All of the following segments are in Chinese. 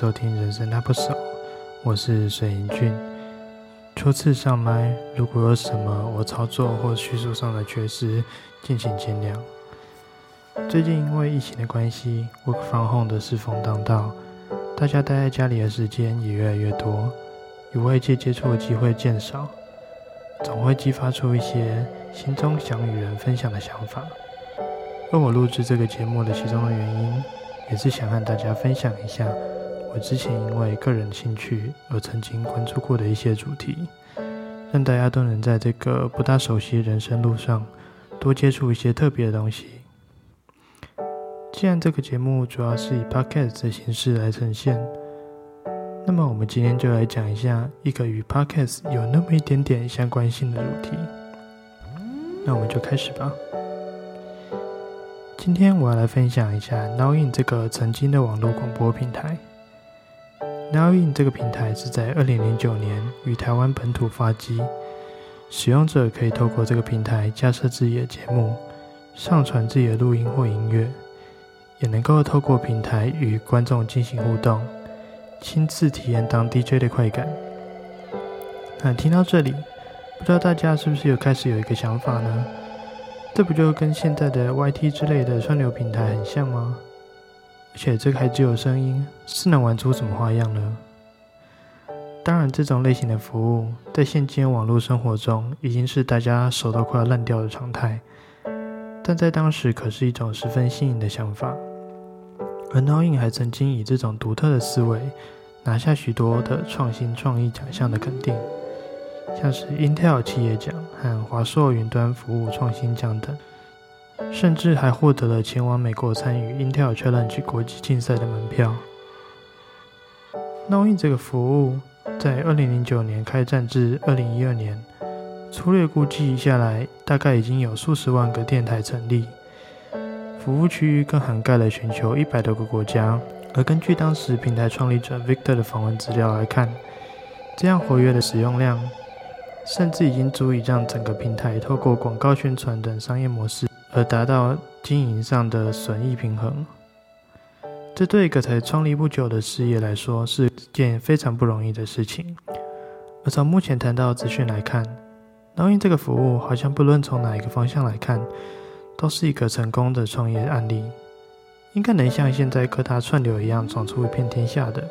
收听《人生那不少》，我是水银俊。初次上麦，如果有什么我操作或叙述上的缺失，敬请见谅。最近因为疫情的关系，work from home 的适逢当道，大家待在家里的时间也越来越多，与外界接触的机会渐少，总会激发出一些心中想与人分享的想法。而我录制这个节目的其中的原因。也是想和大家分享一下我之前因为个人兴趣而曾经关注过的一些主题，让大家都能在这个不大熟悉人生路上多接触一些特别的东西。既然这个节目主要是以 podcast 的形式来呈现，那么我们今天就来讲一下一个与 podcast 有那么一点点相关性的主题。那我们就开始吧。今天我要来分享一下 Nowin 这个曾经的网络广播平台。Nowin 这个平台是在二零零九年于台湾本土发迹，使用者可以透过这个平台架设自己的节目，上传自己的录音或音乐，也能够透过平台与观众进行互动，亲自体验当 DJ 的快感。那听到这里，不知道大家是不是有开始有一个想法呢？这不就跟现在的 YT 之类的串流平台很像吗？而且这个还只有声音，是能玩出什么花样呢？当然，这种类型的服务在现今网络生活中已经是大家手都快要烂掉的常态，但在当时可是一种十分新颖的想法。而 Knowing 还曾经以这种独特的思维拿下许多的创新创意奖项的肯定。像是 Intel 企业奖和华硕云端服务创新奖等，甚至还获得了前往美国参与 Intel Challenge 国际竞赛的门票。Knowin 这个服务在2009年开战至2012年，粗略估计下来，大概已经有数十万个电台成立，服务区域更涵盖了全球一百多个国家。而根据当时平台创立者 Victor 的访问资料来看，这样活跃的使用量。甚至已经足以让整个平台透过广告宣传等商业模式，而达到经营上的损益平衡。这对一个才创立不久的事业来说，是件非常不容易的事情。而从目前谈到资讯来看，脑因这个服务好像不论从哪一个方向来看，都是一个成功的创业案例，应该能像现在各大串流一样闯出一片天下的。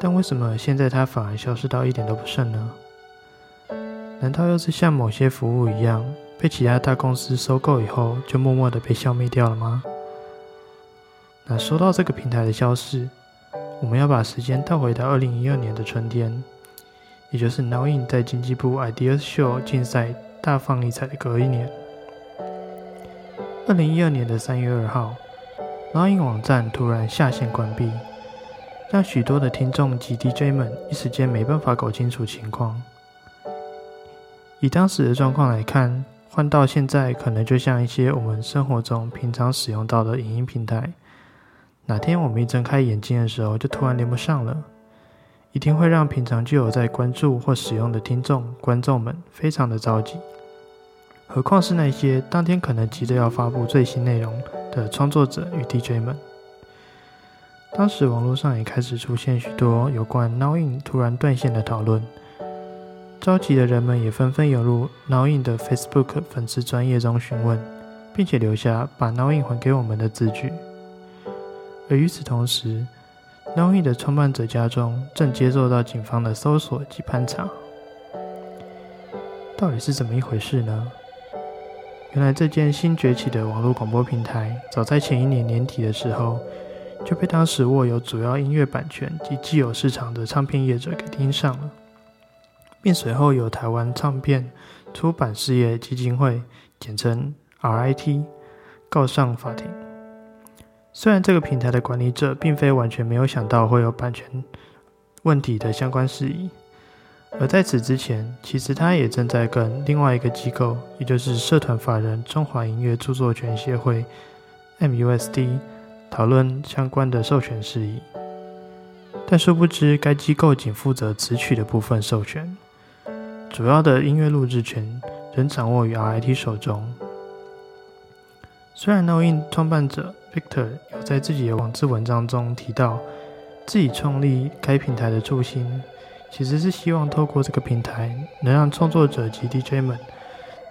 但为什么现在它反而消失到一点都不剩呢？难道又是像某些服务一样，被其他大公司收购以后，就默默的被消灭掉了吗？那说到这个平台的消失，我们要把时间倒回到二零一二年的春天，也就是 Knowin 在经济部 Ideas Show 竞赛大放异彩的隔一年。二零一二年的三月二号，Knowin 网站突然下线关闭，让许多的听众及 DJ 们一时间没办法搞清楚情况。以当时的状况来看，换到现在可能就像一些我们生活中平常使用到的影音平台，哪天我们一睁开眼睛的时候，就突然连不上了，一定会让平常就有在关注或使用的听众、观众们非常的着急。何况是那些当天可能急着要发布最新内容的创作者与 DJ 们。当时网络上也开始出现许多有关 Nowin 突然断线的讨论。着急的人们也纷纷涌入 Knowin 的 Facebook 粉丝专业中询问，并且留下把 Knowin 还给我们的字句。而与此同时，Knowin 的创办者家中正接受到警方的搜索及盘查。到底是怎么一回事呢？原来这件新崛起的网络广播平台，早在前一年年底的时候，就被当时握有主要音乐版权及既有市场的唱片业者给盯上了。并随后由台湾唱片出版事业基金会（简称 RIT） 告上法庭。虽然这个平台的管理者并非完全没有想到会有版权问题的相关事宜，而在此之前，其实他也正在跟另外一个机构，也就是社团法人中华音乐著作权协会 （MUSD） 讨论相关的授权事宜。但殊不知，该机构仅负责词曲的部分授权。主要的音乐录制权仍掌握于 RIT 手中。虽然 No In 创办者 Victor 有在自己的网志文章中提到，自己创立该平台的初心，其实是希望透过这个平台，能让创作者及 DJ 们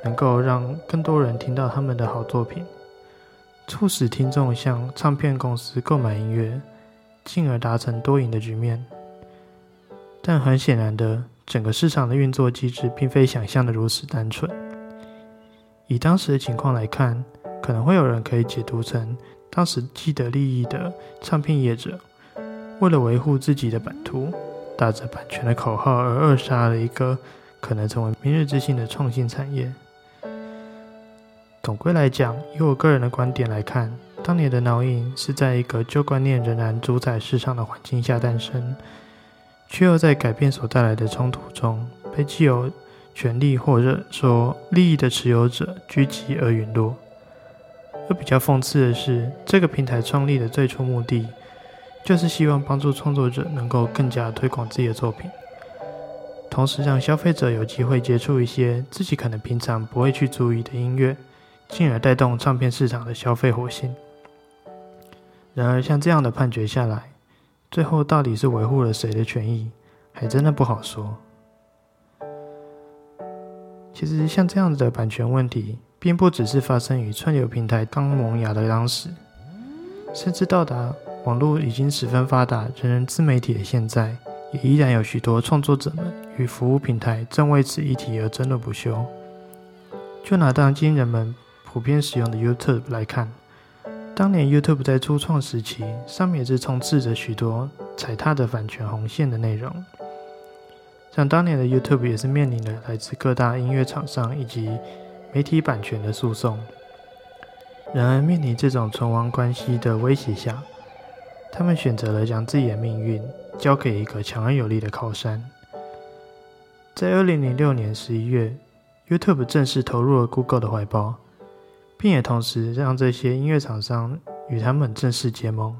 能够让更多人听到他们的好作品，促使听众向唱片公司购买音乐，进而达成多赢的局面。但很显然的，整个市场的运作机制并非想象的如此单纯。以当时的情况来看，可能会有人可以解读成，当时既得利益的唱片业者。为了维护自己的版图，打着版权的口号而扼杀了一个可能成为明日之星的创新产业。总归来讲，以我个人的观点来看，当年的脑印是在一个旧观念仍然主宰市场的环境下诞生，却又在改变所带来的冲突中，被既有权力或者说利益的持有者狙击而陨落。而比较讽刺的是，这个平台创立的最初目的。就是希望帮助创作者能够更加推广自己的作品，同时让消费者有机会接触一些自己可能平常不会去注意的音乐，进而带动唱片市场的消费活性。然而，像这样的判决下来，最后到底是维护了谁的权益，还真的不好说。其实，像这样子的版权问题，并不只是发生于串流平台刚萌芽的当时，甚至到达。网络已经十分发达，人人自媒体的现在，也依然有许多创作者们与服务平台正为此议题而争论不休。就拿当今人们普遍使用的 YouTube 来看，当年 YouTube 在初创时期，上面也是充斥着许多踩踏的版权红线的内容。像当年的 YouTube 也是面临着来自各大音乐厂商以及媒体版权的诉讼。然而，面临这种存亡关系的威胁下，他们选择了将自己的命运交给一个强而有力的靠山。在二零零六年十一月，YouTube 正式投入了 Google 的怀抱，并也同时让这些音乐厂商与他们正式结盟。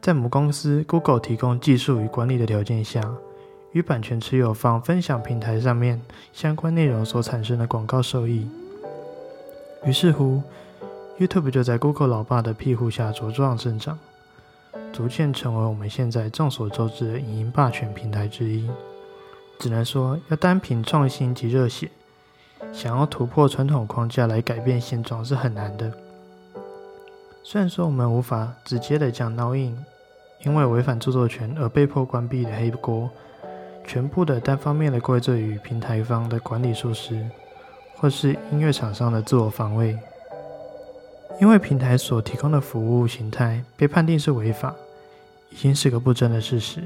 在母公司 Google 提供技术与管理的条件下，与版权持有方分享平台上面相关内容所产生的广告收益。于是乎，YouTube 就在 Google 老爸的庇护下茁壮生长。逐渐成为我们现在众所周知的影音霸权平台之一。只能说，要单凭创新及热血，想要突破传统框架来改变现状是很难的。虽然说我们无法直接的将 Now In 因为违反著作权而被迫关闭的黑锅，全部的单方面的怪罪于平台方的管理疏失，或是音乐厂商的自我防卫，因为平台所提供的服务形态被判定是违法。已经是个不争的事实，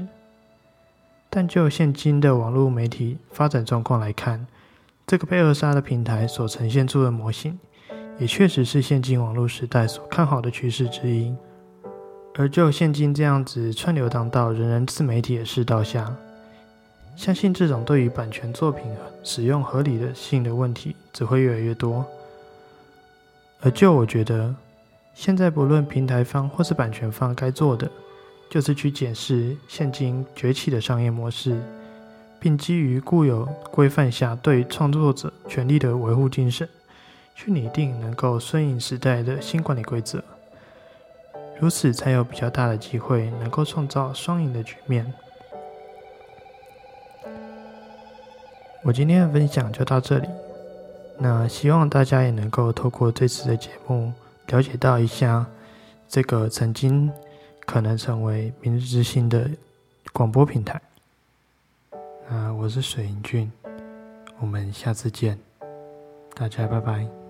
但就现今的网络媒体发展状况来看，这个被扼杀的平台所呈现出的模型，也确实是现今网络时代所看好的趋势之一。而就现今这样子串流当道、人人自媒体的世道下，相信这种对于版权作品使用合理的性的问题只会越来越多。而就我觉得，现在不论平台方或是版权方该做的。就是去检视现今崛起的商业模式，并基于固有规范下对创作者权利的维护精神，去拟定能够顺应时代的新管理规则。如此才有比较大的机会能够创造双赢的局面。我今天的分享就到这里，那希望大家也能够透过这次的节目，了解到一下这个曾经。可能成为明日之星的广播平台。我是水云俊，我们下次见，大家拜拜。